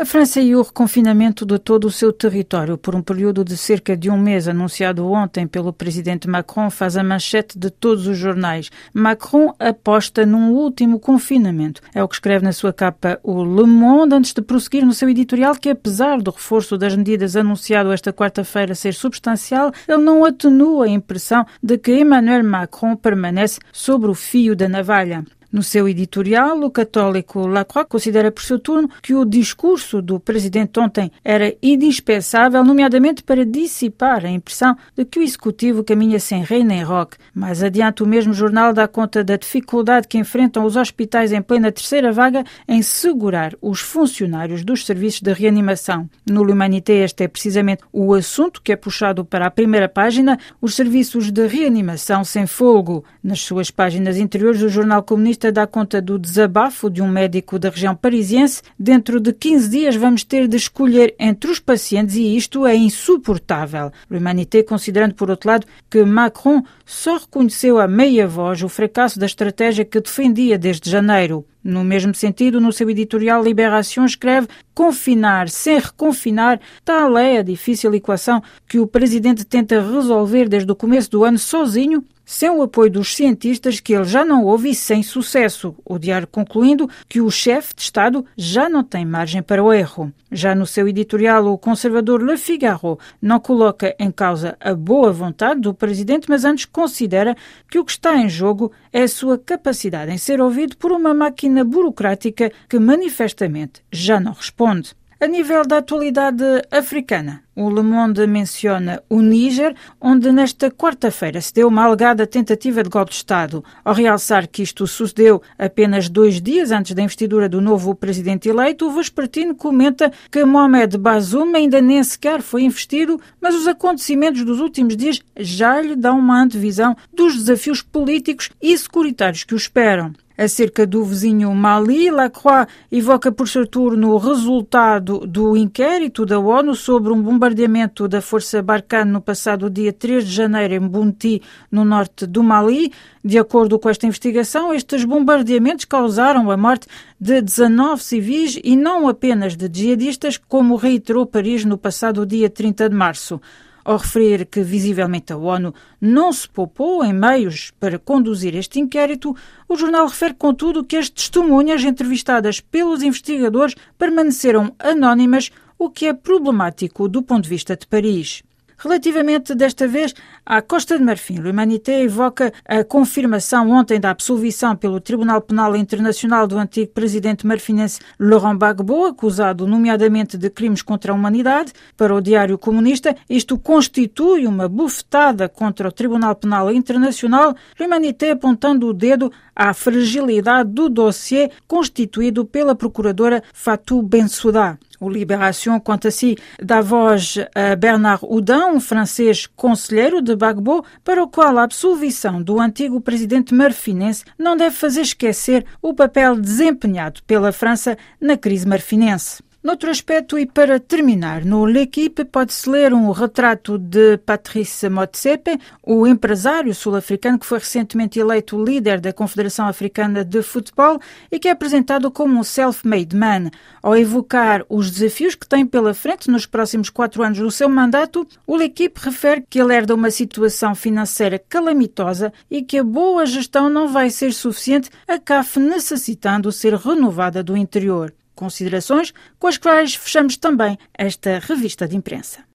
A França e o reconfinamento de todo o seu território por um período de cerca de um mês, anunciado ontem pelo presidente Macron, faz a manchete de todos os jornais. Macron aposta num último confinamento. É o que escreve na sua capa o Le Monde, antes de prosseguir no seu editorial que, apesar do reforço das medidas anunciado esta quarta-feira ser substancial, ele não atenua a impressão de que Emmanuel Macron permanece sobre o fio da navalha. No seu editorial, o católico Lacroix considera por seu turno que o discurso do presidente ontem era indispensável, nomeadamente para dissipar a impressão de que o executivo caminha sem rei nem roque. Mais adiante, o mesmo jornal dá conta da dificuldade que enfrentam os hospitais em plena terceira vaga em segurar os funcionários dos serviços de reanimação. No L'Humanité, este é precisamente o assunto que é puxado para a primeira página, os serviços de reanimação sem fogo. Nas suas páginas interiores, o jornal comunista jornalista dá conta do desabafo de um médico da região parisiense. Dentro de 15 dias vamos ter de escolher entre os pacientes e isto é insuportável. L'Humanité considerando, por outro lado, que Macron só reconheceu a meia voz o fracasso da estratégia que defendia desde janeiro. No mesmo sentido, no seu editorial Liberação escreve confinar sem reconfinar, tal é a difícil equação que o presidente tenta resolver desde o começo do ano sozinho sem o apoio dos cientistas que ele já não houve e sem sucesso. O diário concluindo que o chefe de Estado já não tem margem para o erro. Já no seu editorial, o conservador Le Figaro não coloca em causa a boa vontade do presidente, mas antes considera que o que está em jogo é a sua capacidade em ser ouvido por uma máquina burocrática que manifestamente já não responde. A nível da atualidade africana, o Le Monde menciona o Níger, onde nesta quarta-feira se deu uma alegada tentativa de golpe de Estado. Ao realçar que isto sucedeu apenas dois dias antes da investidura do novo presidente eleito, o Vespertino comenta que Mohamed Bazoum ainda nem sequer foi investido, mas os acontecimentos dos últimos dias já lhe dão uma antevisão dos desafios políticos e securitários que o esperam acerca do vizinho Mali. Lacroix evoca por seu turno o resultado do inquérito da ONU sobre um bombardeamento da força Barkhane no passado dia 3 de janeiro em Bunti, no norte do Mali. De acordo com esta investigação, estes bombardeamentos causaram a morte de 19 civis e não apenas de jihadistas, como reiterou Paris no passado dia 30 de março ao referir que visivelmente a ONU não se poupou em meios para conduzir este inquérito, o jornal refere, contudo, que as testemunhas entrevistadas pelos investigadores permaneceram anónimas, o que é problemático do ponto de vista de Paris. Relativamente desta vez à Costa de Marfim, L'Humanité evoca a confirmação ontem da absolvição pelo Tribunal Penal Internacional do antigo presidente marfinense Laurent Gbagbo, acusado nomeadamente de crimes contra a humanidade. Para o Diário Comunista, isto constitui uma bufetada contra o Tribunal Penal Internacional, L'Humanité apontando o dedo à fragilidade do dossiê constituído pela procuradora Fatou Bensouda. O Libération conta assim dá voz a Bernard Houdin, um francês conselheiro de Bagbo, para o qual a absolvição do antigo presidente marfinense não deve fazer esquecer o papel desempenhado pela França na crise marfinense. Noutro aspecto, e para terminar, no L'Equipe pode-se ler um retrato de Patrice Motsepe, o empresário sul-africano que foi recentemente eleito líder da Confederação Africana de Futebol e que é apresentado como um self-made man. Ao evocar os desafios que tem pela frente nos próximos quatro anos do seu mandato, o L'Equipe refere que ele herda uma situação financeira calamitosa e que a boa gestão não vai ser suficiente, a CAF necessitando ser renovada do interior considerações com as quais fechamos também esta revista de imprensa.